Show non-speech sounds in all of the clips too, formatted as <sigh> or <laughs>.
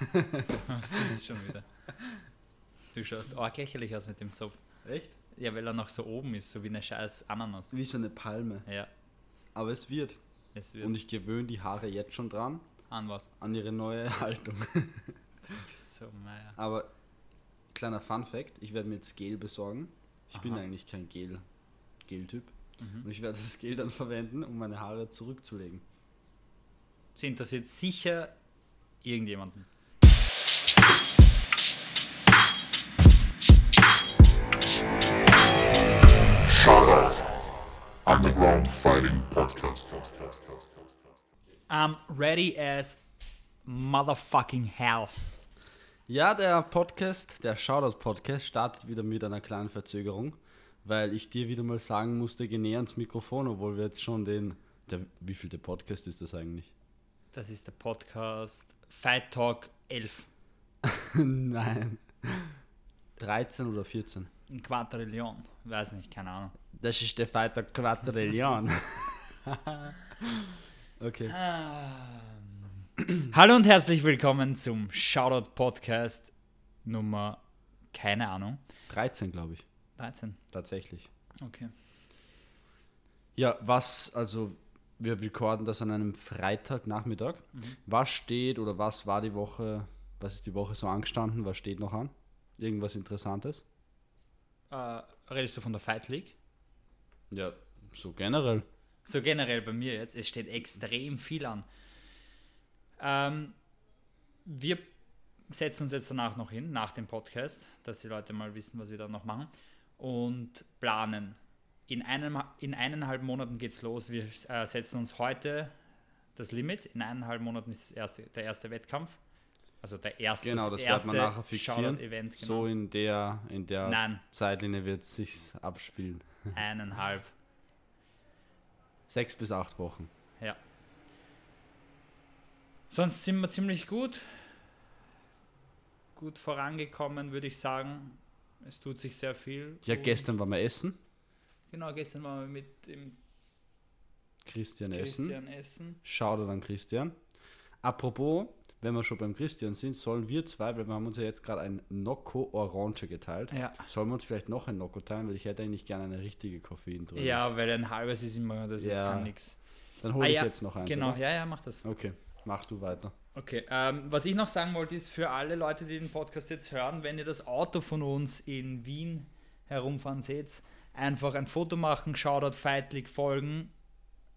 <laughs> Was ist schon wieder? Du schaust arg lächerlich aus mit dem Zopf. Echt? Ja, weil er noch so oben ist, so wie eine scheiß Ananas. Wie so eine Palme. Ja, Aber es wird. es wird. Und ich gewöhne die Haare jetzt schon dran, an was? an ihre neue <laughs> Haltung. Du bist so meier. Aber kleiner Fun Fact, ich werde mir jetzt Gel besorgen. Ich bin Aha. eigentlich kein Gel, Gel-Typ. Mhm. Und ich werde das Gel dann verwenden, um meine Haare zurückzulegen. Sie interessiert sicher irgendjemanden. Underground Fighting Podcast. I'm ready as motherfucking hell. Ja, der Podcast, der Shoutout-Podcast startet wieder mit einer kleinen Verzögerung, weil ich dir wieder mal sagen musste, geh näher ans Mikrofon, obwohl wir jetzt schon den, der, wie viel der Podcast ist das eigentlich? Das ist der Podcast Fight Talk 11. <laughs> Nein. 13 oder 14. Ein Quadrillion. Weiß nicht, keine Ahnung. Das ist der Fighter Quadrillion. <laughs> <laughs> okay. Ähm. Hallo und herzlich willkommen zum Shoutout Podcast Nummer, keine Ahnung, 13, glaube ich. 13. Tatsächlich. Okay. Ja, was, also wir recorden das an einem Freitagnachmittag. Was steht oder was war die Woche, was ist die Woche so angestanden, was steht noch an? Irgendwas Interessantes? Äh, redest du von der Fight League? Ja, so generell. So generell bei mir jetzt, es steht extrem viel an. Ähm, wir setzen uns jetzt danach noch hin, nach dem Podcast, dass die Leute mal wissen, was wir da noch machen und planen. In, einem, in eineinhalb Monaten geht's los. Wir äh, setzen uns heute das Limit. In eineinhalb Monaten ist erste, der erste Wettkampf. Also der erste Genau, das wird erste man nachher fixieren. Genau. So in der, in der Nein, Zeitlinie wird es sich abspielen. <laughs> eineinhalb. Sechs bis acht Wochen. Ja. Sonst sind wir ziemlich gut. Gut vorangekommen, würde ich sagen. Es tut sich sehr viel. Ja, Und- gestern waren wir essen. Genau, gestern waren wir mit dem Christian essen. Christian essen. Shoutout an Christian. Apropos, wenn wir schon beim Christian sind, sollen wir zwei, weil wir haben uns ja jetzt gerade ein Nocco Orange geteilt. Ja. Sollen wir uns vielleicht noch ein Nocco teilen, weil ich hätte eigentlich gerne eine richtige Koffeindrüse. Ja, weil ein halbes ist immer, das ist Ja. kann nix. Dann hole Ah, ich ja, jetzt noch eins. Genau, Oder? ja, ja, mach das. Okay, mach du weiter. Okay, ähm, was ich noch sagen wollte, ist für alle Leute, die den Podcast jetzt hören, wenn ihr das Auto von uns in Wien herumfahren seht, einfach ein Foto machen, Shoutout League folgen,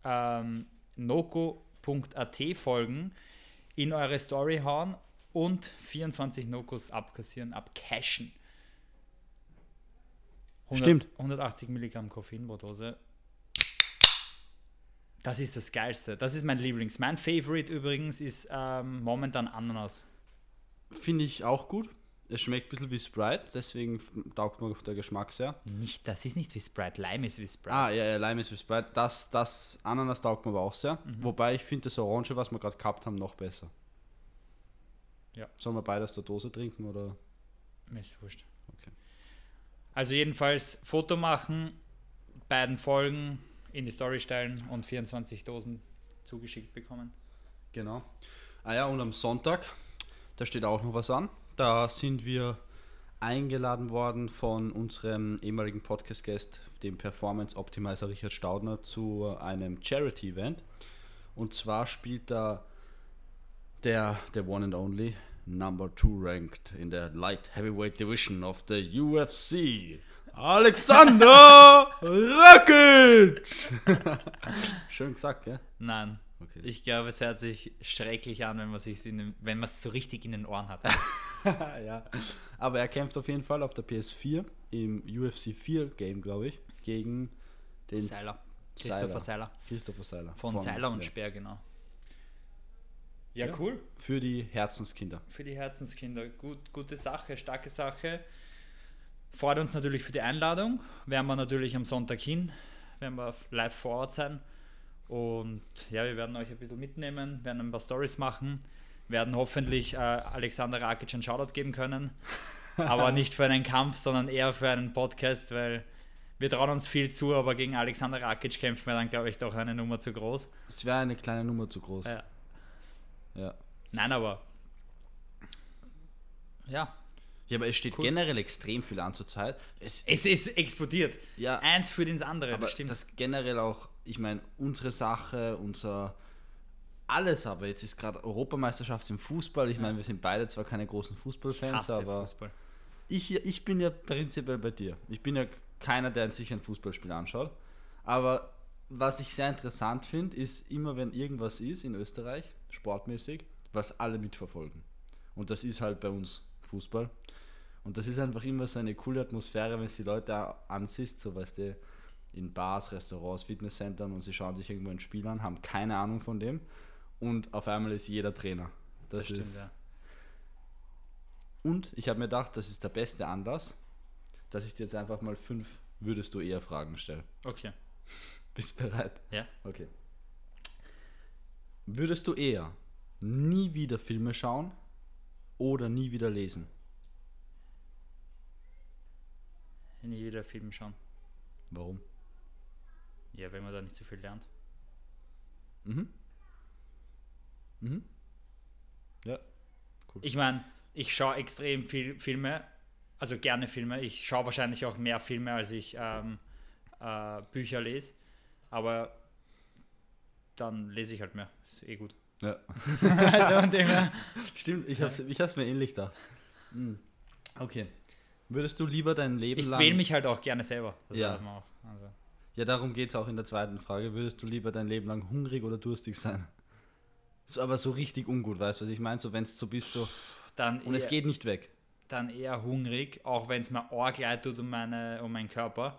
ähm, noco.at folgen, in eure Story hauen und 24 Nokos abkassieren, abcashen. 100 Stimmt. 180 Milligramm Koffein pro Dose. Das ist das Geilste. Das ist mein Lieblings. Mein Favorite übrigens ist ähm, momentan Ananas. Finde ich auch gut. Es schmeckt ein bisschen wie Sprite, deswegen taugt mir der Geschmack sehr. Nicht, das ist nicht wie Sprite. Lime ist wie Sprite. Ah, ja, ja, Lime ist wie Sprite. Das, das Ananas taugt mir aber auch sehr. Mhm. Wobei ich finde das Orange, was wir gerade gehabt haben, noch besser. Ja. Sollen wir beide aus der Dose trinken oder? Mir ist wurscht. Okay. Also jedenfalls Foto machen, beiden Folgen in die Story stellen und 24 Dosen zugeschickt bekommen. Genau. Ah ja, und am Sonntag, da steht auch noch was an. Da sind wir eingeladen worden von unserem ehemaligen Podcast-Guest, dem Performance Optimizer Richard Staudner, zu einem Charity-Event. Und zwar spielt da der, der One and Only Number Two ranked in der Light Heavyweight Division of the UFC. Alexander Rakic! <laughs> Schön gesagt, gell? Nein. Okay. Ich glaube, es hört sich schrecklich an, wenn man wenn es so richtig in den Ohren hat. <laughs> <laughs> ja. Aber er kämpft auf jeden Fall auf der PS4 im UFC 4 Game, glaube ich, gegen den Seiler. Christopher Seiler. Christopher Seiler. Von, Seiler und ja. Speer, genau. Ja, Ja. cool. Für die Herzenskinder. Für die Herzenskinder. Gut, gute Sache, starke Sache. Freut uns natürlich für die Einladung. Werden wir natürlich am Sonntag hin, werden wir live vor Ort sein. Und ja, wir werden euch ein bisschen mitnehmen, werden ein paar Stories machen, werden hoffentlich äh, Alexander Rakic einen Shoutout geben können. aber <laughs> nicht für einen Kampf, sondern eher für einen Podcast, weil wir trauen uns viel zu, aber gegen Alexander Rakic kämpfen wir dann, glaube ich, doch eine Nummer zu groß. Es wäre eine kleine Nummer zu groß. Ja. Ja. Nein, aber Ja. Ja, aber es steht Cool. generell extrem viel an zur Zeit. Es, Es ist explodiert. Ja. Eins führt ins andere, aber das stimmt. das generell auch, ich meine, unsere Sache, unser alles aber. Jetzt ist gerade Europameisterschaft im Fußball. Ich meine, wir sind beide zwar keine großen Fußballfans, aber Fußball. ich, ich bin ja prinzipiell bei dir. Ich bin ja keiner, der sich ein Fußballspiel anschaut. Aber was ich sehr interessant finde, ist immer, wenn irgendwas ist in Österreich, sportmäßig, was alle mitverfolgen. Und das ist halt bei uns Fußball. Und das ist einfach immer so eine coole Atmosphäre, wenn es die Leute auch ansiehst, so weißt du, in Bars, Restaurants, Fitnesscentern und sie schauen sich irgendwo ein Spiel an, haben keine Ahnung von dem und auf einmal ist jeder Trainer. Das, Das stimmt, ist, ja. und ich habe mir gedacht, das ist der beste Anlass, dass ich dir jetzt einfach mal fünf würdest du eher Fragen stelle. Okay. Bist du bereit? Ja. Okay. Würdest du eher nie wieder Filme schauen oder nie wieder lesen? Nie wieder Film schauen. Warum? Ja, wenn man da nicht so viel lernt. Mhm. Mhm. Ja. Ich meine, ich schaue extrem viel Filme, also gerne Filme. Ich schaue wahrscheinlich auch mehr Filme, als ich ähm, äh, Bücher lese. Aber dann lese ich halt mehr. Ist eh gut. ja. <laughs> also. Stimmt, ich hab's, ich hab's mir ähnlich gedacht. Mhm. Okay. Würdest du lieber dein Leben Ich lang. quäle mich halt auch gerne selber. Das Ja. Also, Ja, darum geht es auch in der zweiten Frage. Würdest du lieber dein Leben lang hungrig oder durstig sein? So, aber so richtig ungut, weißt du, was ich meine? So, wenn es so bist, so. dann, Und eher, es geht nicht weg. dann eher hungrig, auch wenn es mir arg leid tut um, meine, um meinen Körper.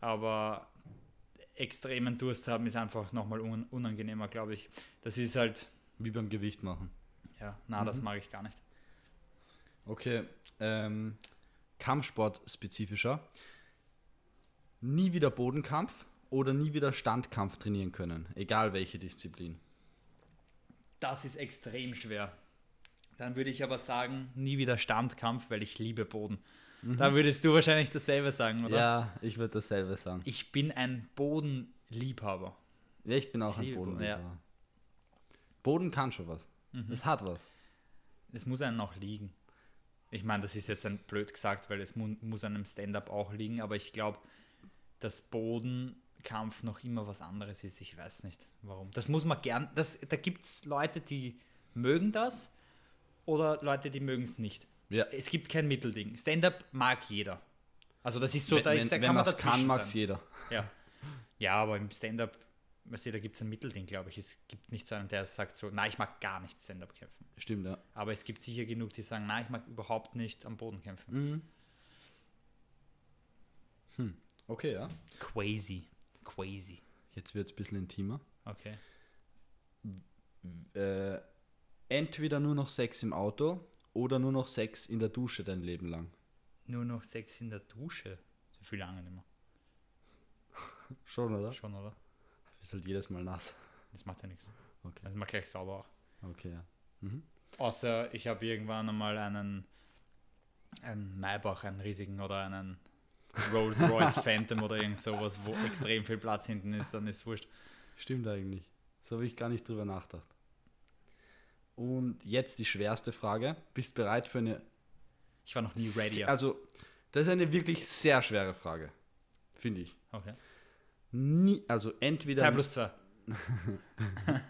Aber extremen Durst haben ist einfach nochmal un unangenehmer, glaube ich. Das ist halt, Wie beim Gewicht machen. ja, na, das Mhm. mag ich gar nicht. Okay. Ähm, Kampfsport spezifischer. Nie wieder Bodenkampf oder nie wieder Standkampf trainieren können. Egal welche Disziplin. Das ist extrem schwer. Dann würde ich aber sagen, nie wieder Standkampf, weil ich liebe Boden. Da würdest du wahrscheinlich dasselbe sagen, oder? Ja, ich würde dasselbe sagen. Ich bin ein Bodenliebhaber. Ja, ich bin auch Ich ein liebe Boden, Boden. ja. Boden kann schon was. Es hat was. Es muss einem auch liegen. Ich meine, das ist jetzt ein blöd gesagt, weil es mu muss einem Stand-up auch liegen, aber ich glaube, dass Bodenkampf noch immer was anderes ist. Ich weiß nicht warum. Das muss man gern. Das, da gibt es Leute, die mögen das oder Leute, die mögen es nicht. Ja. Es gibt kein Mittelding. Stand-up mag jeder. Also das ist so, wenn da ist, da wenn, kann wenn man man es kann, mag es jeder. Ja. ja, aber im Stand-up, weißt du, da gibt es ein Mittelding, glaube ich. Es gibt nicht so einen, der sagt so, na, ich mag gar nicht Stand-up kämpfen. Stimmt, ja. Aber es gibt sicher genug, die sagen, na, ich mag überhaupt nicht am Boden kämpfen. Mhm. Hm. Okay, ja. Crazy. Crazy. Jetzt wird es ein bisschen intimer. Okay. Äh, entweder nur noch Sex im Auto oder nur noch Sex in der Dusche dein Leben lang. Nur noch Sex in der Dusche. So viel lange nicht mehr. <laughs> Schon, oder? Schon, oder? Ist halt jedes Mal nass. Das macht ja nichts. Okay, Das macht gleich sauber auch. okay, ja. Mhm. Außer ich habe irgendwann einmal einen, einen Maybach, einen riesigen oder einen Rolls Royce Phantom oder irgend sowas, wo extrem viel Platz hinten ist, dann ist wurscht. Stimmt eigentlich. So habe ich gar nicht drüber nachgedacht. Und jetzt die schwerste Frage. Bist bereit für eine. Ich war noch nie ready. Also, das ist eine wirklich sehr schwere Frage. Finde ich. Okay. Nie, also entweder, 2 plus 2. <laughs>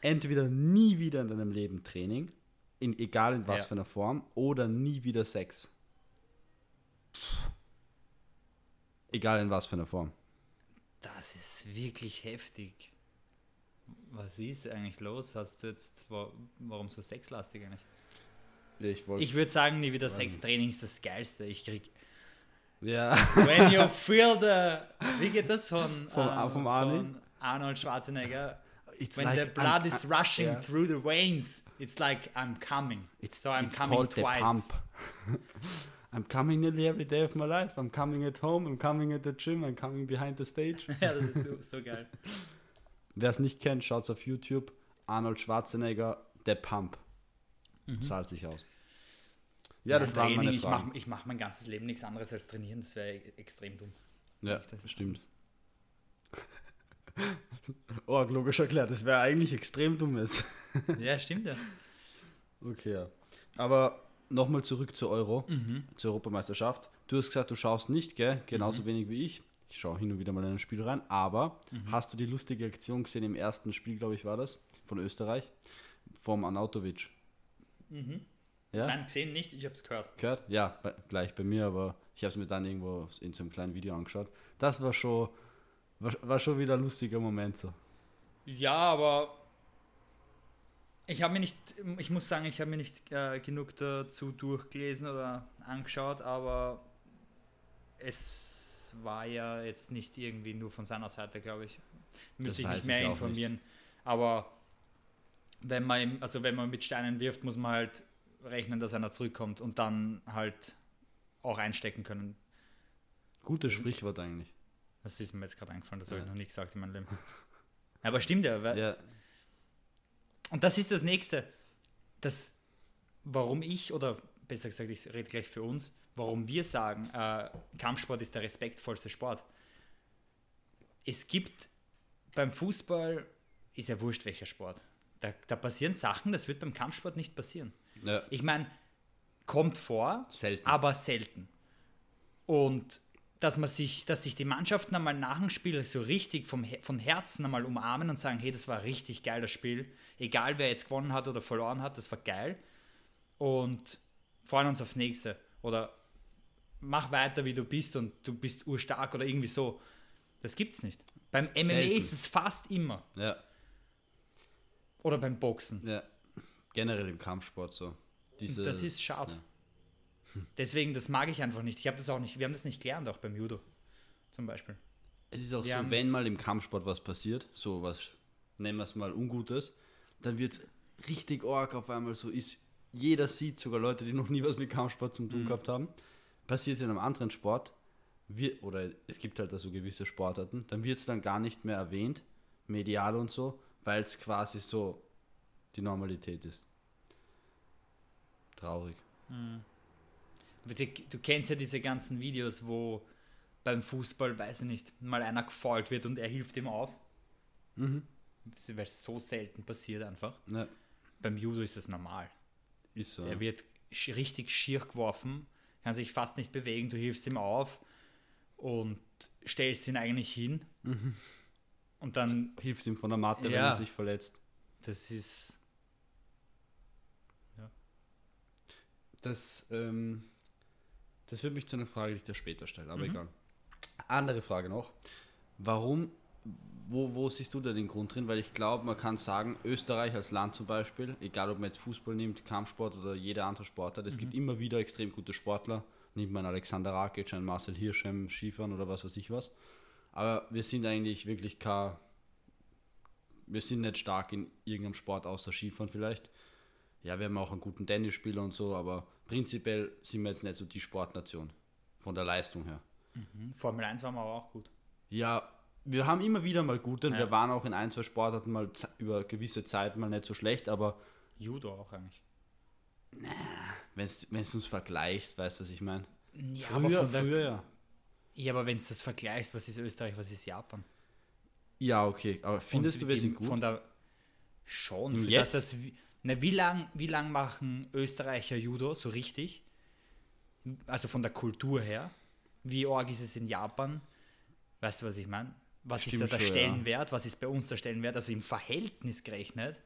entweder nie wieder in deinem Leben Training, in, egal in was Ja. für einer Form, oder nie wieder Sex. Egal in was für einer Form. Das ist wirklich heftig. Was ist eigentlich los? Hast du jetzt, wa- warum so sexlastig eigentlich? Ich. Ich würde sagen, nie wieder Sextraining ist das Geilste. Ich krieg, Ja. when you <laughs> feel the, wie geht das von, <laughs> Vom- ähm, vom Arnie? von Arnold Schwarzenegger? It's When like the blood I'm- is rushing yeah. through the veins, it's like I'm coming. It's, so I'm it's coming called twice. the pump. <laughs> I'm coming nearly every day of my life. I'm coming at home, I'm coming at the gym, I'm coming behind the stage. <laughs> ja, das ist so, so geil. Wer es nicht kennt, schaut auf YouTube. Arnold Schwarzenegger, der Pump. Zahlt sich aus. Ja, das Nein, waren meine Training, ich Fragen. mache ich mach mein ganzes Leben nichts anderes als trainieren. Das wäre extrem dumm. ja, das stimmt. <laughs> oh, logisch erklärt. Das wäre eigentlich extrem dumm jetzt. Ja, stimmt ja. <laughs> Okay, ja. Aber nochmal zurück zur Euro, zur Europameisterschaft. Du hast gesagt, du schaust nicht, gell? Genauso wenig wie ich. Ich schaue hin und wieder mal in ein Spiel rein. Aber hast du die lustige Aktion gesehen im ersten Spiel, glaube ich, war das, von Österreich, vom Anautovic? Ja? Nein, gesehen nicht, ich habe es gehört. Gehört? Ja, bei, gleich bei mir, aber ich habe es mir dann irgendwo in so einem kleinen Video angeschaut. Das war schon, war, war schon wieder ein lustiger Moment so. Ja, aber ich habe mir nicht, ich muss sagen, ich habe mir nicht äh, genug dazu durchgelesen oder angeschaut, aber es war ja jetzt nicht irgendwie nur von seiner Seite, glaube ich. Müsste ich mich mehr ich informieren. Aber wenn man, also wenn man mit Steinen wirft, muss man halt rechnen, dass einer zurückkommt und dann halt auch einstecken können. Gutes Sprichwort eigentlich. Das ist mir jetzt gerade eingefallen, das habe ich Ja. noch nie gesagt in meinem Leben. <laughs> Aber stimmt ja, weil Ja, Und das ist das Nächste. Das, warum ich, oder besser gesagt, ich rede gleich für uns, warum wir sagen, äh, Kampfsport ist der respektvollste Sport. Es gibt beim Fußball, ist ja wurscht welcher Sport, da, da passieren Sachen, das wird beim Kampfsport nicht passieren. ja. Ich meine, kommt vor, Selten. aber selten. Und dass man sich, dass sich die Mannschaften einmal nach dem Spiel so richtig vom, von Herzen einmal umarmen und sagen, hey, das war richtig geil, das Spiel. Egal wer jetzt gewonnen hat oder verloren hat, das war geil. Und freuen uns aufs nächste. Oder mach weiter, wie du bist und du bist urstark oder irgendwie so. Das gibt's nicht. Beim MMA Selten. ist es fast immer. ja, Oder beim Boxen. ja. Generell im Kampfsport so. Diese, das ist schade. Ja. Deswegen, das mag ich einfach nicht. Ich habe das auch nicht, wir haben das nicht gelernt, auch beim Judo zum Beispiel. Es ist auch Wir so, wenn mal im Kampfsport was passiert, so was, nennen wir es mal Ungutes, dann wird es richtig arg auf einmal so ist. Jeder sieht, sogar Leute, die noch nie was mit Kampfsport zu Mhm. tun gehabt haben, passiert es in einem anderen Sport, wir, oder es gibt halt da so gewisse Sportarten, dann wird es dann gar nicht mehr erwähnt, medial und so, weil es quasi so die Normalität ist. Traurig. Du, du kennst ja diese ganzen Videos, wo beim Fußball, weiß ich nicht, mal einer gefault wird und er hilft ihm auf. Mhm. Weil es so selten passiert einfach. Ja, Beim Judo ist das normal. ist so. Er wird richtig schier geworfen, kann sich fast nicht bewegen, du hilfst ihm auf und stellst ihn eigentlich hin. Mhm. Und dann, Hilft ihm von der Matte, wenn Ja. er sich verletzt. das ist. Das, ähm, das führt mich zu einer Frage, die ich dir später stelle, aber Mhm. egal. Andere Frage noch. Warum, wo, wo siehst du da den Grund drin? Weil ich glaube, man kann sagen, Österreich als Land zum Beispiel, egal ob man jetzt Fußball nimmt, Kampfsport oder jeder andere Sportart, es gibt immer wieder extrem gute Sportler. Nimmt man Alexander Rakic, einen Marcel Hirschem, Skifahren oder was weiß ich was. Aber wir sind eigentlich wirklich kein, wir sind nicht stark in irgendeinem Sport außer Skifahren vielleicht. Ja, wir haben auch einen guten Tennisspieler und so, aber prinzipiell sind wir jetzt nicht so die Sportnation von der Leistung her. Formel 1 waren wir aber auch gut. Ja, wir haben immer wieder mal gute und Ja. wir waren auch in ein, zwei Sportarten mal über gewisse Zeit mal nicht so schlecht, aber Judo auch eigentlich. wenn du uns vergleichst, weißt du, was ich meine? Ja, früher, der- früher ja. Ja, aber wenn du das vergleichst, was ist Österreich, was ist Japan? Ja, okay, aber findest Und du, wir sind gut? Von der schon. Für Jetzt? das, das, wie- na, wie lang, wie lang machen Österreicher Judo so richtig? Also von der Kultur her. Wie arg ist es in Japan? Weißt du, was ich meine? Was Stimmt ist da der schon, ja. Stellenwert? Was ist bei uns der Stellenwert? Also im Verhältnis gerechnet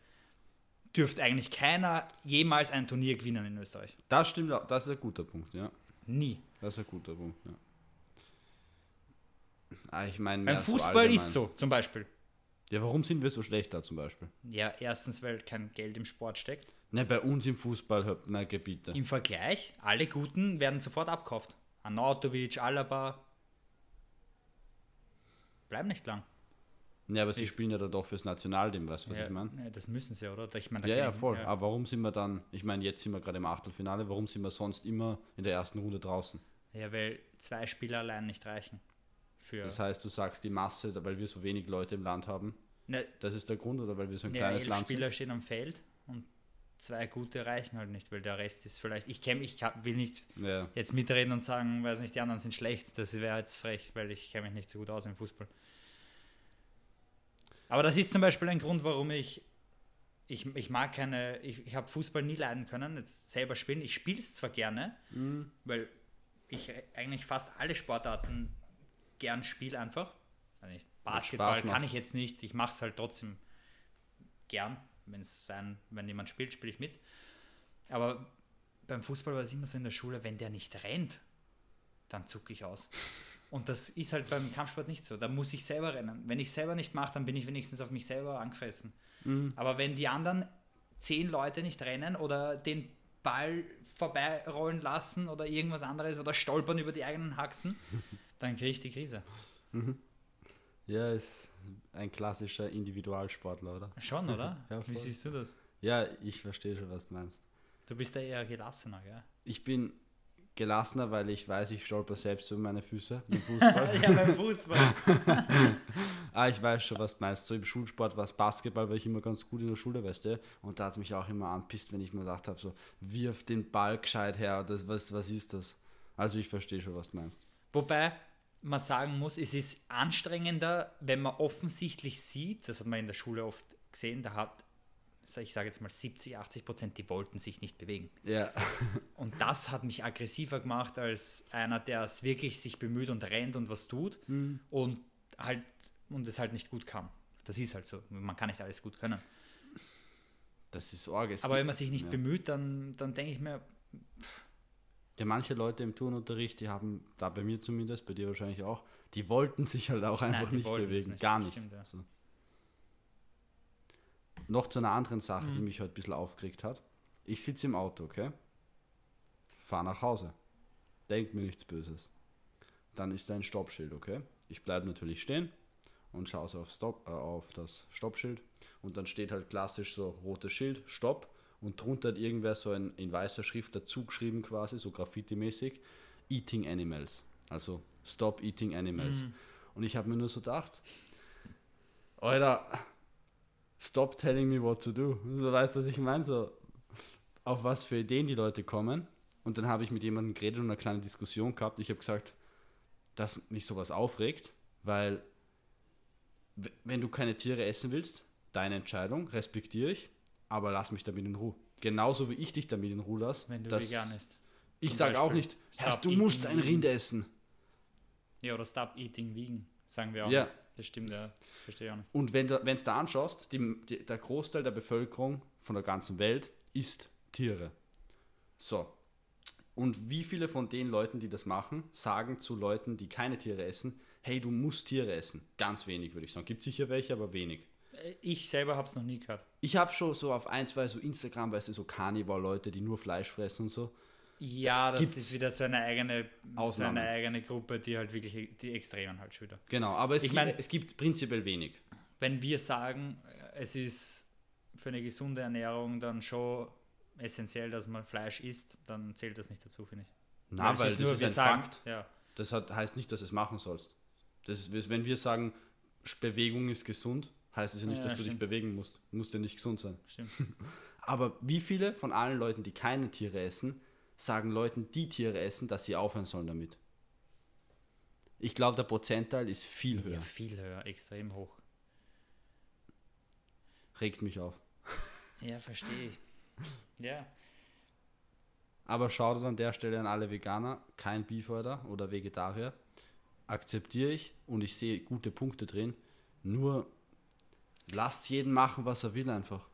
dürfte eigentlich keiner jemals ein Turnier gewinnen in Österreich. Das stimmt, auch, das ist ein guter Punkt, ja. Nie. Das ist ein guter Punkt, ja. Ah, ich meine, Beim so Fußball allgemein. ist so, zum Beispiel. Ja, warum sind wir so schlecht da zum Beispiel? Ja, erstens, weil kein Geld im Sport steckt. Ne, bei uns im Fußball, na, Gebiete. Im Vergleich, alle Guten werden sofort abkauft. Anatovic, Alaba. Bleiben nicht lang. Ja, aber sie spielen ja da doch fürs Nationalteam, weißt du, was ja, ich meine? ja, das müssen sie, oder? Ich meine, da Ja, ja, voll. Aber warum sind wir dann, ich meine, jetzt sind wir gerade im Achtelfinale, warum sind wir sonst immer in der ersten Runde draußen? Ja, weil zwei Spieler allein nicht reichen. Für, Das heißt, du sagst die Masse, weil wir so wenig Leute im Land haben, ne, das ist der Grund oder weil wir so ein ja, kleines elf Land sind? Spieler stehen am Feld und zwei gute reichen halt nicht, weil der Rest ist vielleicht. Ich kenne, ich will nicht Ja, jetzt mitreden und sagen, weiß nicht, die anderen sind schlecht. Das wäre jetzt frech, weil ich kenne mich nicht so gut aus im Fußball. Aber das ist zum Beispiel ein Grund, warum ich ich, ich mag keine, ich, ich habe Fußball nie leiden können, jetzt selber spielen. Ich spiele es zwar gerne, weil ich eigentlich fast alle Sportarten gern spiele einfach. Also nicht, Basketball kann ich jetzt nicht, ich mache es halt trotzdem gern. Wenn's sein, wenn jemand spielt, spiele ich mit. Aber beim Fußball war es immer so in der Schule, wenn der nicht rennt, dann zucke ich aus. <laughs> Und das ist halt beim Kampfsport nicht so. Da muss ich selber rennen. Wenn ich selber nicht mache, dann bin ich wenigstens auf mich selber angefressen. Aber wenn die anderen zehn Leute nicht rennen oder den Ball vorbeirollen lassen oder irgendwas anderes oder stolpern über die eigenen Haxen, <laughs> dann kriege ich die Krise. Ja, ist ein klassischer Individualsportler, oder? Schon, oder? <laughs> Ja, Wie siehst du das? Ja, ich verstehe schon, was du meinst. Du bist ja eher gelassener, gell? Ich bin gelassener, weil ich weiß, ich stolper selbst über meine Füße im <laughs> Fußball. ja, beim Fußball. <laughs> ah, ich weiß schon, was du meinst. So im Schulsport war es Basketball, war ich immer ganz gut in der Schule, weißt du? Und da hat es mich auch immer anpisst, wenn ich mir gedacht habe, so, wirf den Ball gescheit her, das, was, was ist das? Also ich verstehe schon, was du meinst. Wobei man sagen muss, es ist anstrengender, wenn man offensichtlich sieht, das hat man in der Schule oft gesehen, da hat, ich sage jetzt mal 70, 80 Prozent, die wollten sich nicht bewegen. Ja, <laughs> Und das hat mich aggressiver gemacht als einer, der es wirklich sich bemüht und rennt und was tut und halt und es halt nicht gut kann. Das ist halt so. Man kann nicht alles gut können. das ist Orge. Es Aber wenn man sich nicht ja. bemüht, dann, dann denke ich mir, Ja, manche Leute im Turnunterricht, die haben, da bei mir zumindest, bei dir wahrscheinlich auch, die wollten sich halt auch einfach die nicht bewegen. nicht, Gar nicht. stimmt, ja. so. Noch zu einer anderen Sache, Mhm. die mich heute ein bisschen aufgeregt hat. Ich sitze im Auto, okay? Fahr nach Hause. Denk mir nichts Böses. Dann ist da ein Stoppschild, okay? Ich bleibe natürlich stehen und schaue so auf, Stop, äh, auf das Stoppschild. Und dann steht halt klassisch so rotes Schild, Stopp. Und drunter hat irgendwer so ein, in weißer Schrift dazu geschrieben quasi, so Graffiti-mäßig, Eating Animals. Also Stop Eating Animals. Und ich habe mir nur so gedacht, Alter, stop telling me what to do. So weißt du, was ich meine? So, auf was für Ideen die Leute kommen. Und dann habe ich mit jemandem geredet und eine kleine Diskussion gehabt. Ich habe gesagt, dass mich sowas aufregt, weil wenn du keine Tiere essen willst, deine Entscheidung, respektiere ich, aber lass mich damit in Ruhe. Genauso wie ich dich damit in Ruhe lasse. wenn du vegan isst. Ich sage auch nicht, Herr, du musst ein. Rind essen. Ja, oder Stop Eating Vegan, sagen wir auch. Ja. nicht. Das stimmt, ja. Das verstehe ich auch nicht. Und wenn du es da anschaust, die, die, der Großteil der Bevölkerung von der ganzen Welt isst Tiere. So. Und wie viele von den Leuten, die das machen, sagen zu Leuten, die keine Tiere essen, hey, du musst Tiere essen? Ganz wenig, würde ich sagen. Gibt sicher welche, aber wenig. Äh, Ich selber habe es noch nie gehört. Ich habe schon so auf ein, zwei so Instagram, weißt du, so Carnivore-Leute, die nur Fleisch fressen und so. Ja, das ist wieder so eine eigene, so eine eigene Gruppe, die halt wirklich die Extremen halt schon wieder. Genau, aber es, Ich gibt, mein- es gibt prinzipiell wenig. Wenn wir sagen, es ist für eine gesunde Ernährung dann schon essentiell, dass man Fleisch isst, dann zählt das nicht dazu, finde ich. Na, es weil das ist wir ein sagen, Fakt. Ja, Das hat, heißt nicht, dass du es machen sollst. Das ist, wenn wir sagen, Bewegung ist gesund, heißt es ja nicht, Ja, dass du stimmt. dich bewegen musst. Muss ja nicht gesund sein. stimmt. <laughs> Aber wie viele von allen Leuten, die keine Tiere essen, sagen Leuten, die Tiere essen, dass sie aufhören sollen damit? Ich glaube, der Prozentteil ist viel höher. Ja, viel höher, extrem hoch. Regt mich auf. Ja, verstehe ich. Ja, Aber schaut an der Stelle an alle Veganer, kein Beef oder, oder Vegetarier. Akzeptiere ich und ich sehe gute Punkte drin. Nur lasst jeden machen, was er will einfach.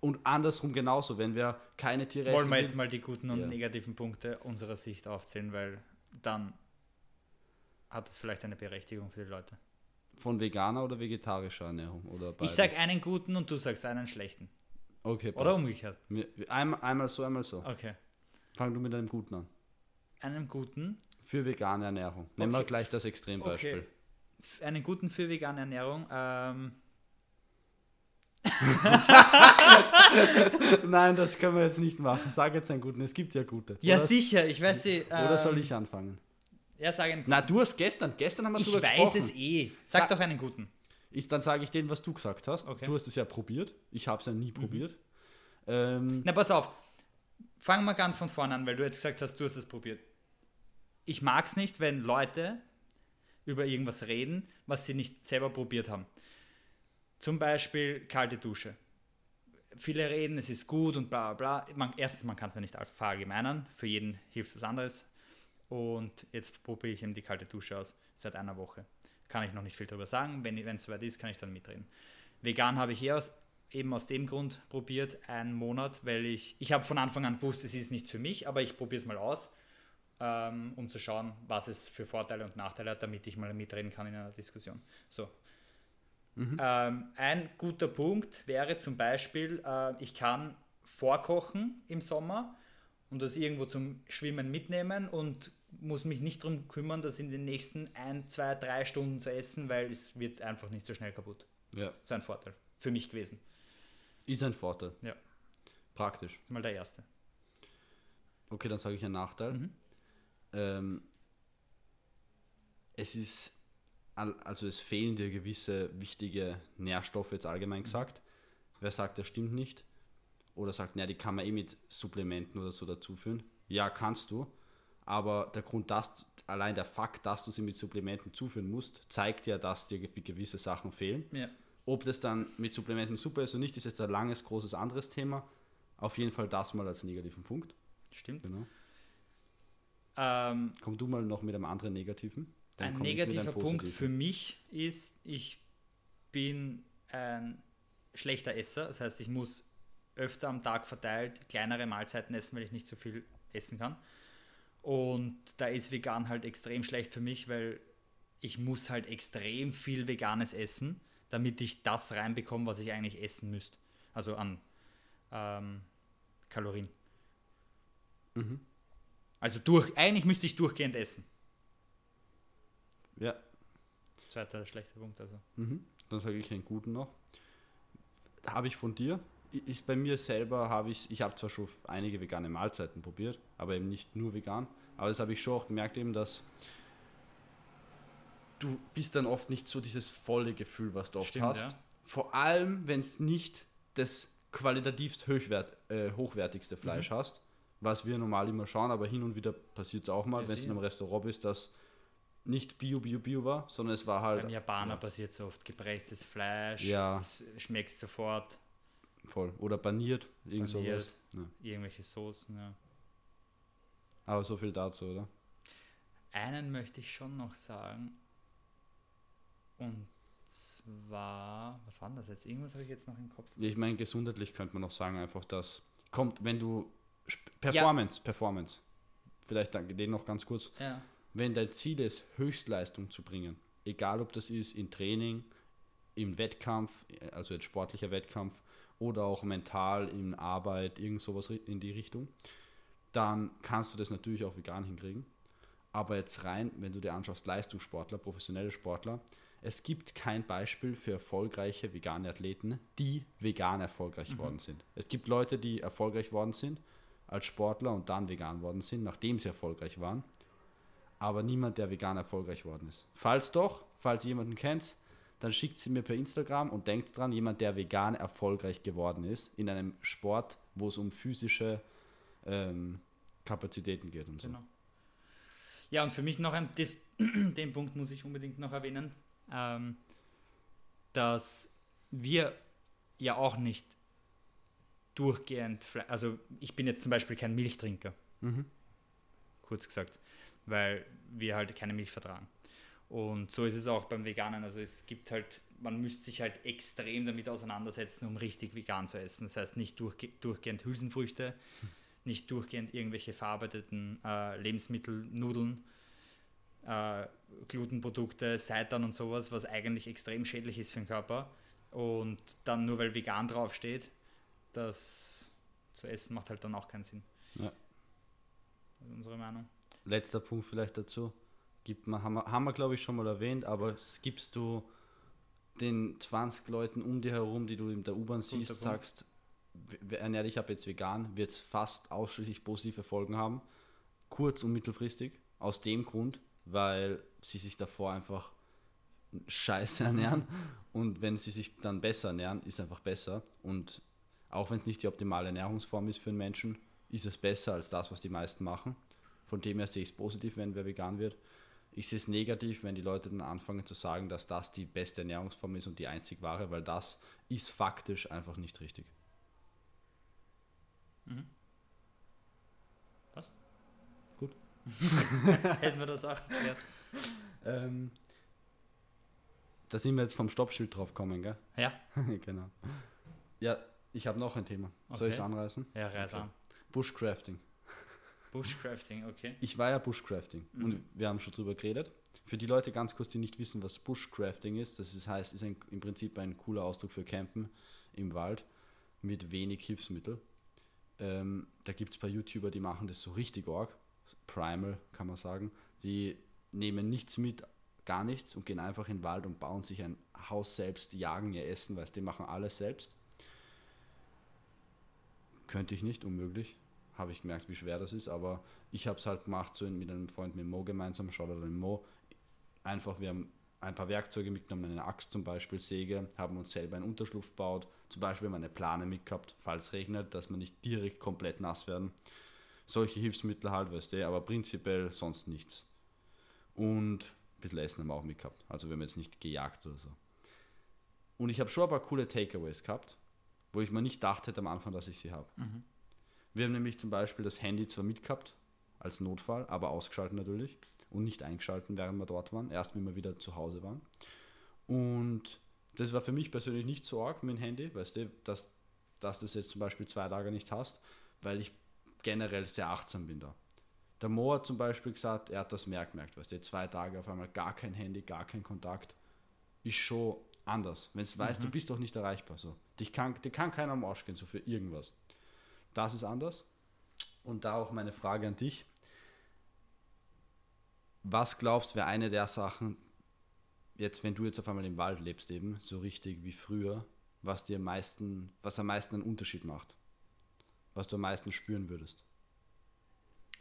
Und andersrum genauso, wenn wir keine Tiere wollen essen wir jetzt mal die guten und Ja. negativen Punkte unserer Sicht aufzählen, weil dann hat es vielleicht eine Berechtigung für die Leute. von veganer oder vegetarischer Ernährung oder Ich beide? sag einen guten und du sagst einen schlechten. okay, Oder passt. umgekehrt. Mir- Einmal, einmal so, einmal so. Okay. Fang du mit einem guten an. Einen guten, Für vegane Ernährung. Nehmen wir Okay. gleich das Extrembeispiel. okay. einen guten für vegane Ernährung. Ähm, <laughs> Nein, das können wir jetzt nicht machen. Sag jetzt einen guten. Es gibt ja gute. ja, oder, sicher, ich weiß sie. Ähm, oder soll ich anfangen? Ja, sag einen guten. Na, du hast gestern, gestern haben wir ich drüber weiß gesprochen. es eh. Sag Sag- doch einen guten. Ist, dann sage ich denen, was du gesagt hast. Okay. Du hast es ja probiert. Ich habe es ja Mhm. nie probiert. Ähm, Na, pass auf. Fangen wir ganz von vorne an, weil du jetzt gesagt hast, du hast es probiert. Ich mag es nicht, wenn Leute über irgendwas reden, was sie nicht selber probiert haben. Zum Beispiel kalte Dusche. viele reden, es ist gut und bla bla bla. Man, erstens, man kann es ja nicht verallgemeinern, für jeden hilft was anderes. Und jetzt probiere ich eben die kalte Dusche aus, seit einer Woche. Kann ich noch nicht viel darüber sagen. Wenn es soweit ist, kann ich dann mitreden. Vegan habe ich eher aus, eben aus dem Grund probiert, einen Monat, weil ich, ich habe von Anfang an gewusst, es ist nichts für mich, aber ich probiere es mal aus, ähm, um zu schauen, was es für Vorteile und Nachteile hat, damit ich mal mitreden kann in einer Diskussion. So. Ähm, ein guter Punkt wäre zum Beispiel, äh, ich kann vorkochen im Sommer und das irgendwo zum Schwimmen mitnehmen und muss mich nicht darum kümmern, das in den nächsten ein, zwei, drei Stunden zu essen, weil es wird einfach nicht so schnell kaputt. Ja. So ein Vorteil für mich gewesen. Ist ein Vorteil. Ja, Praktisch. mal der erste. Okay, dann sage ich einen Nachteil. Mhm. Ähm, es ist, also es fehlen dir gewisse wichtige Nährstoffe, jetzt allgemein gesagt. Wer sagt, das stimmt nicht? Oder sagt, naja, die kann man eh mit Supplementen oder so dazuführen. Ja, kannst du. Aber der Grund, dass allein der Fakt, dass du sie mit Supplementen zuführen musst, zeigt ja, dass dir ge- gewisse Sachen fehlen. Ja. Ob das dann mit Supplementen super ist oder nicht, ist jetzt ein langes, großes anderes Thema. Auf jeden Fall das mal als negativen Punkt. Stimmt. Genau. Ähm, Komm du mal noch mit einem anderen negativen. Dann ein negativer Punkt für mich ist, ich bin ein schlechter Esser. Das heißt, ich muss öfter am Tag verteilt kleinere Mahlzeiten essen, weil ich nicht so viel essen kann. Und da ist vegan halt extrem schlecht für mich, weil ich muss halt extrem viel veganes essen, damit ich das reinbekomme, was ich eigentlich essen müsste. Also an ähm, Kalorien. Mhm. Also durch, eigentlich müsste ich durchgehend essen. Ja, Zweiter schlechter Punkt also. mhm. dann sage ich einen guten noch. Habe ich von dir. Ist bei mir selber, habe ich, ich habe zwar schon einige vegane Mahlzeiten probiert, aber eben nicht nur vegan. Aber das habe ich schon auch gemerkt, eben, dass du bist dann oft nicht so dieses volle Gefühl, was du oft Stimmt, hast. ja. Vor allem, wenn es nicht das qualitativst hochwert, äh, hochwertigste Mhm. Fleisch hast, was wir normal immer schauen, aber hin und wieder passiert es auch mal, wenn es in einem Restaurant bist, dass nicht Bio, Bio, Bio war, sondern es war halt Beim Japaner ja, passiert so oft gepresstes Fleisch, Ja. das schmeckst sofort, voll. Oder baniert, irgend Paniert. sowas. Ja. irgendwelche Soßen. Ja. Aber so viel dazu, oder? Einen möchte ich schon noch sagen. Und zwar, was war denn das jetzt? Irgendwas habe ich jetzt noch im Kopf. Ich meine, gesundheitlich könnte man noch sagen, einfach, dass kommt, wenn du Performance, Performance, vielleicht danke den noch ganz kurz, Ja. Wenn dein Ziel ist, Höchstleistung zu bringen, egal ob das ist im Training, im Wettkampf, also jetzt sportlicher Wettkampf oder auch mental in Arbeit, irgend sowas in die Richtung, dann kannst du das natürlich auch vegan hinkriegen. Aber jetzt rein, wenn du dir anschaust, Leistungssportler, professionelle Sportler, es gibt kein Beispiel für erfolgreiche vegane Athleten, die vegan erfolgreich worden sind. Es gibt Leute, die erfolgreich worden sind als Sportler und dann vegan worden sind, nachdem sie erfolgreich waren aber niemand, der vegan erfolgreich worden ist. Falls doch, falls jemanden kennt, dann schickt sie mir per Instagram und denkt dran, jemand, der vegan erfolgreich geworden ist, in einem Sport, wo es um physische ähm, Kapazitäten geht und so. Genau. Ja, und für mich noch ein, das, <clears throat> den Punkt muss ich unbedingt noch erwähnen, ähm, dass wir ja auch nicht durchgehend, also ich bin jetzt zum Beispiel kein Milchtrinker, Mhm. kurz gesagt, weil wir halt keine Milch vertragen. Und so ist es auch beim Veganen. Also es gibt halt, man müsste sich halt extrem damit auseinandersetzen, um richtig vegan zu essen. Das heißt nicht durchge durchgehend Hülsenfrüchte, nicht durchgehend irgendwelche verarbeiteten äh, Lebensmittel, Nudeln, äh, Glutenprodukte, Seitan und sowas, was eigentlich extrem schädlich ist für den Körper. Und dann nur weil vegan draufsteht, das zu essen macht halt dann auch keinen Sinn. Ja. Das ist unsere Meinung. Letzter Punkt vielleicht dazu. Gibt man, haben wir, haben wir glaube ich schon mal erwähnt, aber es gibst du den 20 Leuten um dir herum, die du in der U-Bahn siehst, Punkt. sagst, ernähr dich ab jetzt vegan, wird es fast ausschließlich positive Folgen haben, kurz- und mittelfristig, aus dem Grund, weil sie sich davor einfach scheiße ernähren <laughs> und wenn sie sich dann besser ernähren, ist einfach besser und auch wenn es nicht die optimale Ernährungsform ist für einen Menschen, ist es besser als das, was die meisten machen. Von dem her sehe ich es positiv, wenn wer vegan wird. Ich sehe es negativ, wenn die Leute dann anfangen zu sagen, dass das die beste Ernährungsform ist und die einzig wahre, weil das ist faktisch einfach nicht richtig. Mhm. Passt. Gut. <laughs> Hätten wir das auch geklärt. Ähm, da sind wir jetzt vom Stoppschild drauf gekommen, gell? Ja, <laughs> genau. Ja, ich habe noch ein Thema. Soll ich es Okay. anreißen? ja, reiß Okay. an. Bushcrafting. Bushcrafting, okay. Ich war ja Bushcrafting Mhm. und wir haben schon drüber geredet. Für die Leute ganz kurz, die nicht wissen, was Bushcrafting ist, das ist, heißt, ist ein, im Prinzip ein cooler Ausdruck für Campen im Wald mit wenig Hilfsmittel. Ähm, da gibt es ein paar YouTuber, die machen das so richtig arg. Primal kann man sagen. Die nehmen nichts mit, gar nichts und gehen einfach in den Wald und bauen sich ein Haus selbst, jagen ihr Essen, weil die machen alles selbst. Könnte ich nicht, unmöglich. Habe ich gemerkt, wie schwer das ist, aber ich habe es halt gemacht, so mit einem Freund mit Mo gemeinsam, schaut den Mo. Einfach, wir haben ein paar Werkzeuge mitgenommen, eine Axt zum Beispiel, Säge, haben uns selber einen Unterschlupf gebaut. Zum Beispiel haben wir eine Plane mitgehabt, falls regnet, dass wir nicht direkt komplett nass werden. Solche Hilfsmittel halt, weißt du, aber prinzipiell sonst nichts. Und ein bisschen Essen haben wir auch mitgehabt. Also wir haben jetzt nicht gejagt oder so. Und ich habe schon ein paar coole Takeaways gehabt, wo ich mir nicht gedacht hätte am Anfang, dass ich sie habe. Mhm. Wir haben nämlich zum Beispiel das Handy zwar mitgehabt, als Notfall, aber ausgeschaltet natürlich und nicht eingeschalten, während wir dort waren, erst wenn wir wieder zu Hause waren. Und das war für mich persönlich nicht so arg mit dem Handy, weißt du, dass, dass du das jetzt zum Beispiel zwei Tage nicht hast, weil ich generell sehr achtsam bin da. Der Mo hat zum Beispiel gesagt, er hat das mehr gemerkt, weißt du, zwei Tage auf einmal gar kein Handy, gar kein Kontakt, ist schon anders. Wenn du weißt, du bist doch nicht erreichbar, so. Dich kann, dir kann keiner am Arsch gehen, so für irgendwas. Das ist anders. Und da auch meine Frage an dich. Was glaubst du, wäre eine der Sachen, jetzt, wenn du jetzt auf einmal im Wald lebst, eben, so richtig wie früher, was dir am meisten, was am meisten einen Unterschied macht? Was du am meisten spüren würdest?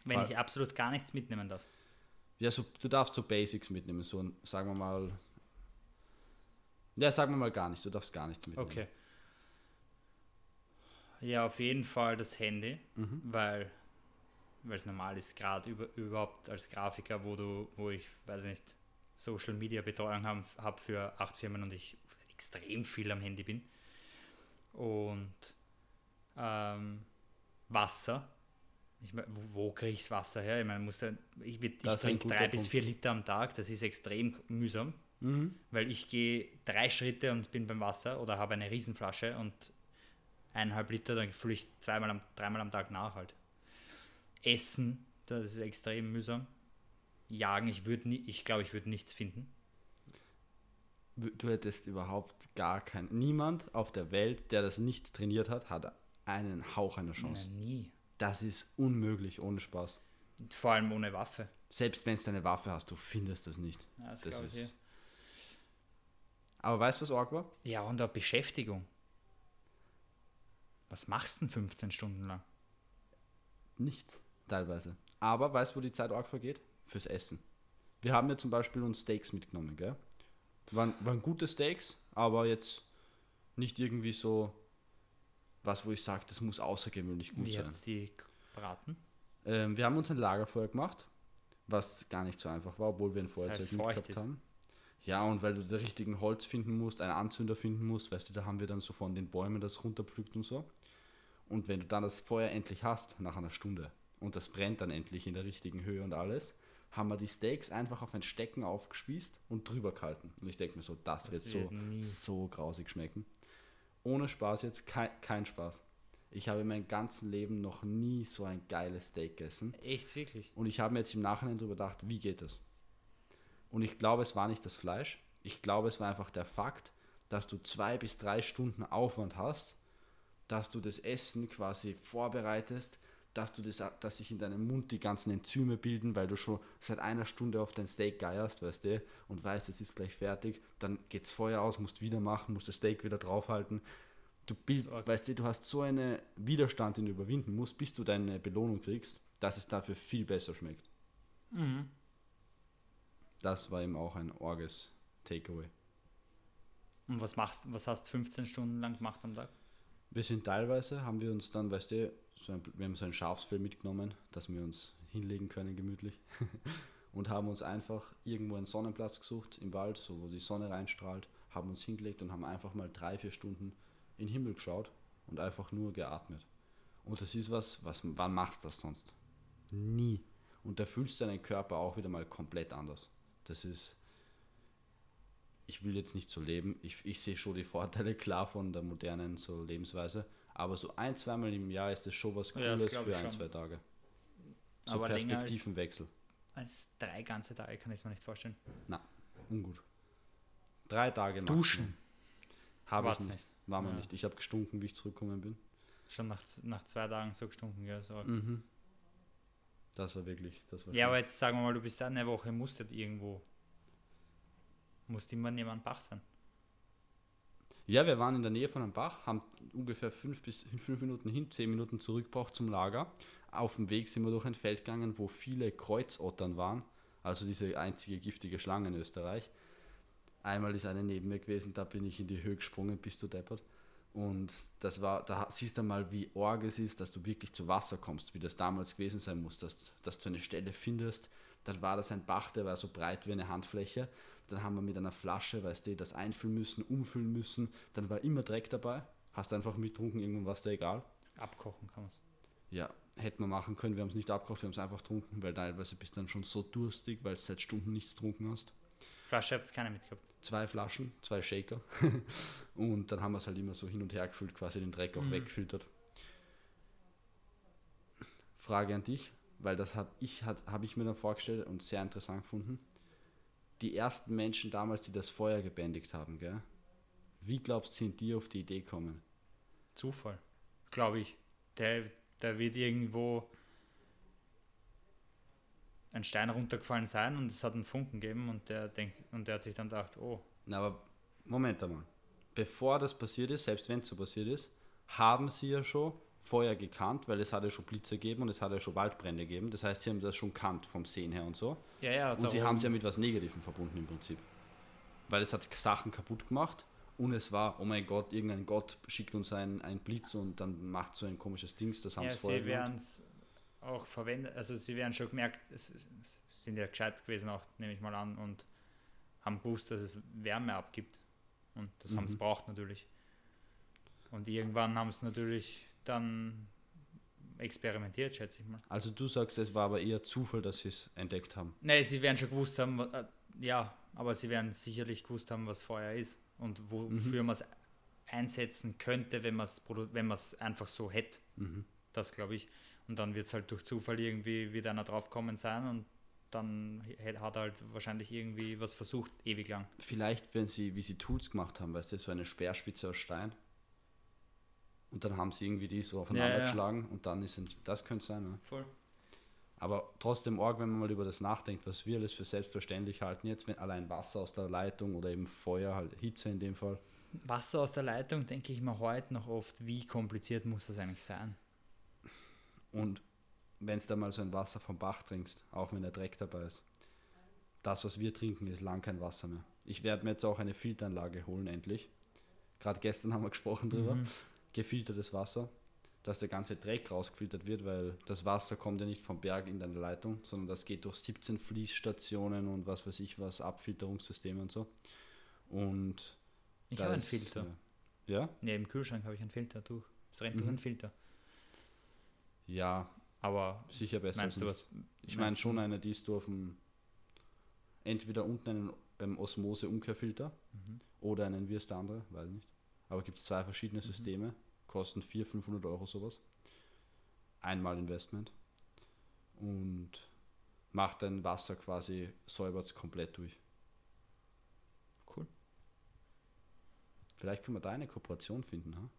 Wenn ich absolut gar nichts mitnehmen darf. Ja, so, du darfst so Basics mitnehmen, so ein, sagen wir mal. Ja, sagen wir mal gar nichts, du darfst gar nichts mitnehmen. Okay. Ja, auf jeden Fall das Handy, Mhm. weil weil es normal ist, gerade über, überhaupt als Grafiker, wo du, wo ich, weiß nicht, Social Media Betreuung habe hab für acht Firmen und ich extrem viel am Handy bin. Und ähm, Wasser. Ich mein, wo, wo kriege ich das Wasser her? Ich meine, muss da, ich, ich trinke drei bis Punkt. vier Liter am Tag, das ist extrem mühsam Mhm. weil ich gehe drei Schritte und bin beim Wasser oder habe eine Riesenflasche und eineinhalb Liter, dann fülle ich zweimal am, dreimal am Tag nach halt. Essen, das ist extrem mühsam. Jagen, ich würde nie, ich glaube, ich würde nichts finden. Du hättest überhaupt gar keinen. Niemand auf der Welt, der das nicht trainiert hat, hat einen Hauch einer Chance. Nein, nie. Das ist unmöglich, ohne Spaß. Vor allem ohne Waffe. Selbst wenn du eine Waffe hast, du findest das nicht. Ja, das Das ist-. Aber weißt du, was arg war? ja, und auch Beschäftigung. Was machst du denn 15 Stunden lang? Nichts, teilweise. Aber weißt du, wo die Zeit arg vergeht? Fürs Essen. Wir haben ja zum Beispiel uns Steaks mitgenommen, gell? Waren, waren gute Steaks, aber jetzt nicht irgendwie so was, wo ich sage, das muss außergewöhnlich gut Wie sein. habt die braten? Ähm, wir haben uns ein Lagerfeuer gemacht, was gar nicht so einfach war, obwohl wir ein Feuerzeug heißt, mitgehabt haben. Ja, und weil du den richtigen Holz finden musst, einen Anzünder finden musst, weißt du, da haben wir dann so von den Bäumen das runterpflückt und so. Und wenn du dann das Feuer endlich hast, nach einer Stunde, und das brennt dann endlich in der richtigen Höhe und alles, haben wir die Steaks einfach auf ein Stecken aufgespießt und drüber gehalten. Und ich denke mir so, das, Das wird so, nie. so grausig schmecken. Ohne Spaß jetzt, kein, kein Spaß. Ich habe in meinem ganzen Leben noch nie so ein geiles Steak gegessen. Echt, wirklich? Und ich habe mir jetzt im Nachhinein darüber gedacht, wie geht das? Und ich glaube, es war nicht das Fleisch. Ich glaube, es war einfach der Fakt, dass du zwei bis drei Stunden Aufwand hast, dass du das Essen quasi vorbereitest, dass du das, dass sich in deinem Mund die ganzen Enzyme bilden, weil du schon seit einer Stunde auf dein Steak geierst, weißt du, und weißt, jetzt ist gleich fertig, dann geht's Feuer aus, musst wieder machen, musst das Steak wieder draufhalten. Du bist, weißt du, du hast so einen Widerstand, den du überwinden musst, bis du deine Belohnung kriegst, dass es dafür viel besser schmeckt. Mhm. Das war eben auch ein orges Takeaway. Und was machst was hast du 15 Stunden lang gemacht am Tag? Wir sind teilweise, haben wir uns dann, weißt du, so ein, wir haben so ein Schafsfell mitgenommen, dass wir uns hinlegen können gemütlich <laughs> und haben uns einfach irgendwo einen Sonnenplatz gesucht im Wald, so wo die Sonne reinstrahlt, haben uns hingelegt und haben einfach mal drei, vier Stunden in den Himmel geschaut und einfach nur geatmet. Und das ist was, was wann machst du das sonst? Nie. Und da fühlst du deinen Körper auch wieder mal komplett anders. Das ist, ich will jetzt nicht so leben. Ich, ich sehe schon die Vorteile klar von der modernen so Lebensweise. Aber so ein, zweimal im Jahr ist das schon was Ja, Cooles glaub für ein, schon. zwei Tage. So Aber länger als- Perspektivenwechsel. Als drei ganze Tage kann ich es mir nicht vorstellen. Na, ungut. Drei Tage Duschen. Habe ich nicht. nicht. War mir Ja. nicht. Ich habe gestunken, wie ich zurückgekommen bin. Schon nach, nach zwei Tagen so gestunken, gell? So. Mhm. Das war wirklich, das war Ja, schlimm. aber jetzt sagen wir mal, du bist da eine Woche, musst nicht irgendwo. Musst immer neben einem Bach sein. Ja, wir waren in der Nähe von einem Bach, haben ungefähr fünf bis fünf Minuten hin, zehn Minuten zurückgebraucht zum Lager. Auf dem Weg sind wir durch ein Feld gegangen, wo viele Kreuzottern waren, also diese einzige giftige Schlange in Österreich. Einmal ist eine neben mir gewesen, da bin ich in die Höhe gesprungen, bist du deppert. Und das war, da siehst du mal, wie arg es ist, dass du wirklich zu Wasser kommst, wie das damals gewesen sein muss, dass, dass du eine Stelle findest. Dann war das ein Bach, der war so breit wie eine Handfläche. Dann haben wir mit einer Flasche, weißt du, das einfüllen müssen, umfüllen müssen. Dann war immer Dreck dabei. Hast einfach mittrunken, irgendwann war es dir egal. Abkochen kann man es. Ja, hätten wir machen können. Wir haben es nicht abgekocht, wir haben es einfach getrunken, weil teilweise bist du dann schon so durstig, weil du seit Stunden nichts getrunken hast. Flasche habt ihr keine mitgehabt. Zwei Flaschen, zwei Shaker. <laughs> und dann haben wir es halt immer so hin und her gefüllt, quasi den Dreck auch Mhm. weggefiltert. Frage an dich, weil das habe ich, hat- hab ich mir dann vorgestellt und sehr interessant gefunden. Die ersten Menschen damals, die das Feuer gebändigt haben, gell? Wie glaubst du, sind die auf die Idee gekommen? Zufall. Glaube ich. Der, der wird irgendwo ein Stein runtergefallen sein und es hat einen Funken gegeben und der denkt und der hat sich dann gedacht, oh, Na, aber Moment einmal. Bevor das passiert ist, selbst wenn es so passiert ist, haben sie ja schon Feuer gekannt, weil es hat ja schon Blitze gegeben und es hat ja schon Waldbrände gegeben. Das heißt, sie haben das schon kannt vom Sehen her und so. ja, ja, Und sie haben es ja mit was Negativem verbunden im Prinzip. Weil es hat Sachen kaputt gemacht und es war, oh mein Gott, irgendein Gott schickt uns einen, einen Blitz und dann macht so ein komisches Dings, das haben ja, sie vorher sie werden es auch verwendet, also sie werden schon gemerkt, es, es sind ja gescheit gewesen auch, nehme ich mal an, und haben gewusst, dass es Wärme abgibt. Und das haben sie Mhm. braucht natürlich. Und irgendwann haben sie natürlich dann experimentiert, schätze ich mal. Also du sagst, es war aber eher Zufall, dass sie es entdeckt haben. Nee, sie werden schon gewusst haben, äh, ja, aber sie werden sicherlich gewusst haben, was Feuer ist und wofür man es einsetzen könnte, wenn man es wenn man es einfach so hätte. Mhm. Das glaube ich. Und dann wird es halt durch Zufall irgendwie wieder einer draufkommen sein und dann hat er halt wahrscheinlich irgendwie was versucht, ewig lang. Vielleicht, wenn sie, wie sie Tools gemacht haben, weißt du, so eine Speerspitze aus Stein. Und dann haben sie irgendwie die so aufeinander Ja, ja. geschlagen und dann ist das könnte sein. Ne? Voll. Aber trotzdem arg, wenn man mal über das nachdenkt, was wir alles für selbstverständlich halten jetzt, wenn allein Wasser aus der Leitung oder eben Feuer, halt Hitze in dem Fall. Wasser aus der Leitung denke ich mir heute noch oft, wie kompliziert muss das eigentlich sein? Und wenn es da mal so ein Wasser vom Bach trinkst, auch wenn der Dreck dabei ist, das, was wir trinken, ist lang kein Wasser mehr. Ich werde mir jetzt auch eine Filteranlage holen, endlich. Gerade gestern haben wir gesprochen drüber. Mhm. Gefiltertes Wasser, dass der ganze Dreck rausgefiltert wird, weil das Wasser kommt ja nicht vom Berg in deine Leitung, sondern das geht durch 17 Fließstationen und was weiß ich was, Abfilterungssysteme und so. Und Ich habe einen Filter. Äh, ja? Ne, im Kühlschrank habe ich einen Filter durch. Es rennt durch Mhm. einen Filter. Ja, Aber sicher besser. meinst du was? Ich meine schon eine, die ist du auf dem entweder unten einen ähm, Osmose-Umkehrfilter Mhm. oder einen, wie ist der andere, weiß nicht. Aber gibt es zwei verschiedene Systeme, kosten 400, 500 Euro sowas. Einmal Investment und macht dein Wasser quasi, säubert komplett durch. Cool. Vielleicht können wir da eine Kooperation finden, ha?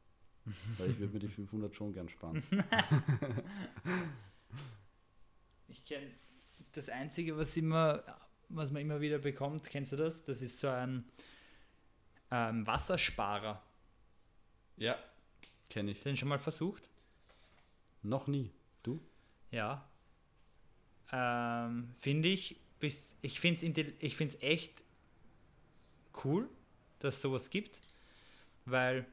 Weil ich würde mir die 500 schon gern sparen. <laughs> Ich kenne das Einzige, was immer, was man immer wieder bekommt, kennst du das? Das ist so ein ähm, Wassersparer. Ja. Kenne ich. Den schon mal versucht? Noch nie. Du? Ja. Ähm, finde ich, bis, ich finde es ich find's echt cool, dass es sowas gibt, weil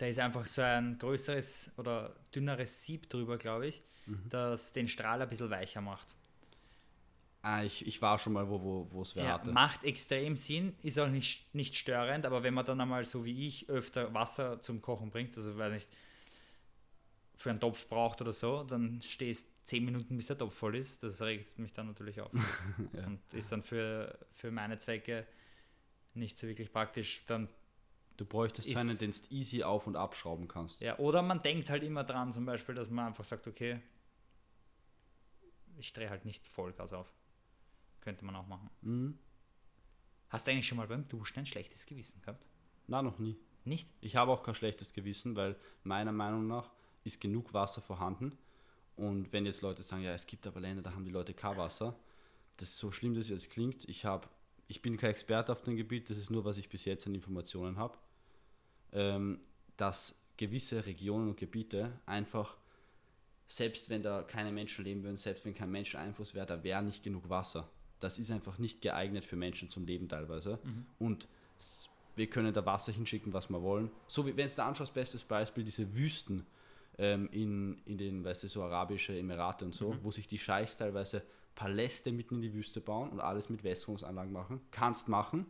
da ist einfach so ein größeres oder dünneres Sieb drüber, glaube ich, das den Strahl ein bisschen weicher macht. Ah, ich, ich war schon mal, wo wo wo es wer Ja, hatte. macht extrem Sinn, ist auch nicht, nicht störend, aber wenn man dann einmal so wie ich öfter Wasser zum Kochen bringt, also weiß nicht, für einen Topf braucht oder so, dann stehst 10 Minuten, bis der Topf voll ist. Das regt mich dann natürlich auf. <laughs> Ja. Und ist dann für, für meine Zwecke nicht so wirklich praktisch. Dann, Du bräuchtest einen, den du easy auf- und abschrauben kannst. ja, oder man denkt halt immer dran, zum Beispiel, dass man einfach sagt, okay, ich drehe halt nicht Vollgas auf. Könnte man auch machen. Mhm. Hast du eigentlich schon mal beim Duschen ein schlechtes Gewissen gehabt? Na, noch nie. Nicht? Ich habe auch kein schlechtes Gewissen, weil meiner Meinung nach ist genug Wasser vorhanden. Und wenn jetzt Leute sagen, ja, es gibt aber Länder, da haben die Leute kein Wasser, das ist so schlimm, dass es jetzt klingt. Ich, habe, ich bin kein Experte auf dem Gebiet, das ist nur, was ich bis jetzt an Informationen habe, ähm, dass gewisse Regionen und Gebiete einfach, selbst wenn da keine Menschen leben würden, selbst wenn kein Menscheneinfluss wäre, da wäre nicht genug Wasser. Das ist einfach nicht geeignet für Menschen zum Leben teilweise. Und s- wir können da Wasser hinschicken, was wir wollen. So wie, wenn es da anschaust, bestes Beispiel, diese Wüsten ähm, in, in den, weißt du, so arabische Emirate und so, wo sich die Scheichs teilweise Paläste mitten in die Wüste bauen und alles mit Wässerungsanlagen machen. Kannst machen,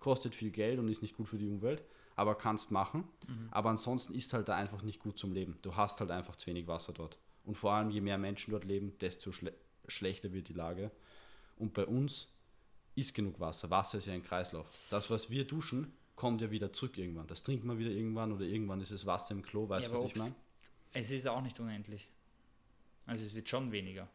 kostet viel Geld und ist nicht gut für die Umwelt, aber kannst machen. Aber ansonsten ist halt da einfach nicht gut zum Leben. Du hast halt einfach zu wenig Wasser dort. Und vor allem, je mehr Menschen dort leben, desto schle schlechter wird die Lage. Und bei uns ist genug Wasser. Wasser ist ja ein Kreislauf. Das, was wir duschen, kommt ja wieder zurück irgendwann. Das trinkt man wieder irgendwann oder irgendwann ist es Wasser im Klo, weißt Ja, du, was aber ich meine? Es ist auch nicht unendlich. Also es wird schon weniger.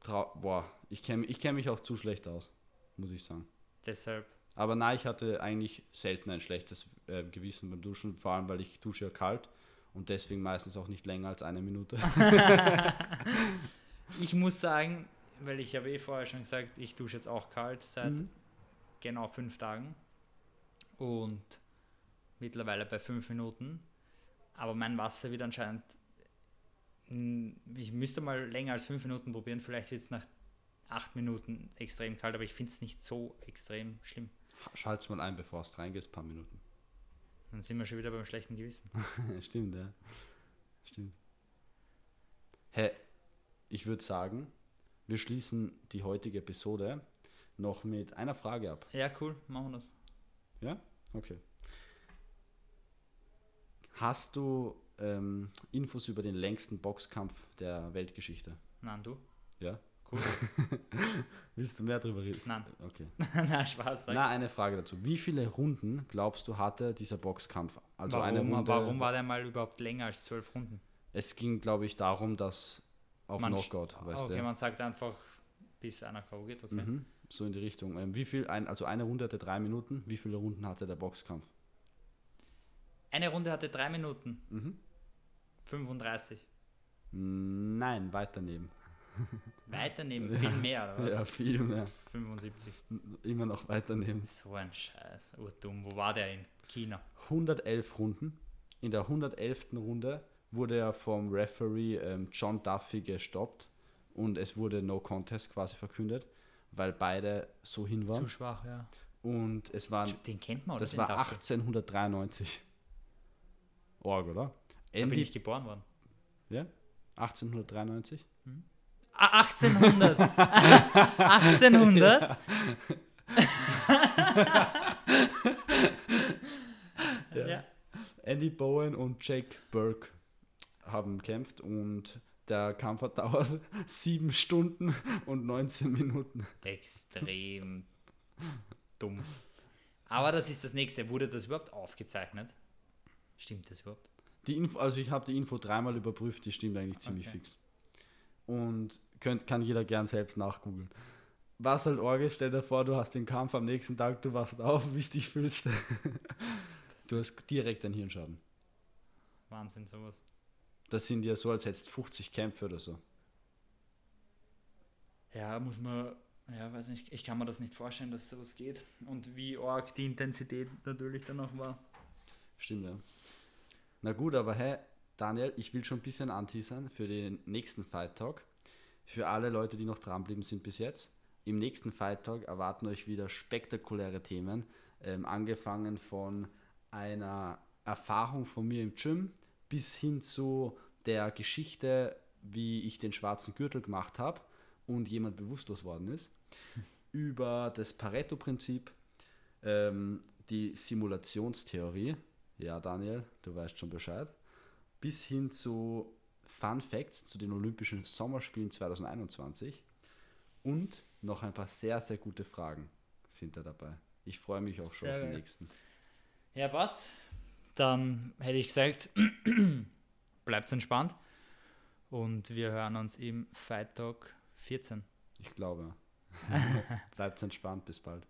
Trau Boah, ich kenne ich kenn mich auch zu schlecht aus, muss ich sagen. Deshalb, Aber nein, ich hatte eigentlich selten ein schlechtes äh, Gewissen beim Duschen, vor allem weil ich dusche ja kalt und deswegen meistens auch nicht länger als eine Minute. <laughs> ich muss sagen, weil ich habe eh vorher schon gesagt, ich dusche jetzt auch kalt seit Mhm. genau fünf Tagen und mittlerweile bei fünf Minuten. Aber mein Wasser wird anscheinend, mm, ich müsste mal länger als fünf Minuten probieren, vielleicht wird es nach acht Minuten extrem kalt, aber ich finde es nicht so extrem schlimm. Schalt's mal ein, bevor es reingehst, paar Minuten. Dann sind wir schon wieder beim schlechten Gewissen. <laughs> Stimmt, ja. Stimmt. Hä, ich würde sagen, wir schließen die heutige Episode noch mit einer Frage ab. Ja, cool, machen wir das. Ja? Okay. Hast du ähm, Infos über den längsten Boxkampf der Weltgeschichte? Nein, du? Ja? Cool. <laughs> Willst du mehr darüber reden? Nein. Okay. <laughs> Nein, Spaß. Sag. Na, eine Frage dazu. Wie viele Runden, glaubst du, hatte dieser Boxkampf? Also eine warum, Runde. warum war der mal überhaupt länger als zwölf Runden? Es ging, glaube ich, darum, dass auf Man- Knockout, weißt okay, du. man sagt einfach, bis einer K.O. geht, okay. Mhm, so in die Richtung. Ähm, wie viel, ein, also eine Runde hatte drei Minuten. Wie viele Runden hatte der Boxkampf? Eine Runde hatte drei Minuten. Mhm. 35. Nein, weiter nehmen. <laughs> Weiter nehmen, viel mehr, oder was? Ja, viel mehr. 75. Immer noch weiter nehmen. So ein Scheiß. Urdumm. Wo war der in China? 111 Runden. In der 111. Runde wurde er vom Referee ähm, John Duffy gestoppt und es wurde No Contest quasi verkündet, weil beide so hin Zu waren. schwach, ja. Und es waren, Den kennt man, oder? das war Duffy? 1893. Org, oder? Da bin Andy, ich geboren worden. ja? 1893? Ah, 1800. 1800? <laughs> ja. Andy Bowen und Jake Burke haben gekämpft und der Kampf hat <laughs> dauert 7 Stunden und 19 Minuten. Extrem dumm. Aber das ist das nächste. Wurde das überhaupt aufgezeichnet? Stimmt das überhaupt? Die Info, also ich habe die Info dreimal überprüft, die stimmt eigentlich ziemlich Okay. fix. Und könnt, kann jeder gern selbst nachgoogeln. Was halt Orgel, stell dir vor, du hast den Kampf am nächsten Tag, du wachst auf, <laughs> wie es dich fühlst. du hast direkt einen Hirnschaden. Wahnsinn, sowas. Das sind ja so, als hättest du 50 Kämpfe oder so. Ja, muss man, ja, weiß nicht, ich kann mir das nicht vorstellen, dass sowas geht. Und wie arg die Intensität natürlich dann auch war. Stimmt, ja. Na gut, aber hey, Daniel, ich will schon ein bisschen anteasern für den nächsten Fight Talk. Für alle Leute, die noch dranbleiben sind bis jetzt. Im nächsten Fight Talk erwarten euch wieder spektakuläre Themen. Ähm, angefangen von einer Erfahrung von mir im Gym bis hin zu der Geschichte, wie ich den schwarzen Gürtel gemacht habe und jemand bewusstlos worden ist. <laughs> Über das Pareto-Prinzip, ähm, die Simulationstheorie. Ja, Daniel, du weißt schon Bescheid. bis hin zu Fun Facts zu den Olympischen Sommerspielen 2021 und noch ein paar sehr, sehr gute Fragen sind da dabei. Ich freue mich auch schon Sehr auf den nächsten. Ja, passt. Dann hätte ich gesagt, <clears throat> bleibt entspannt. Und wir hören uns im Fight Talk 14. Ich glaube. <laughs> Bleibt entspannt, bis bald.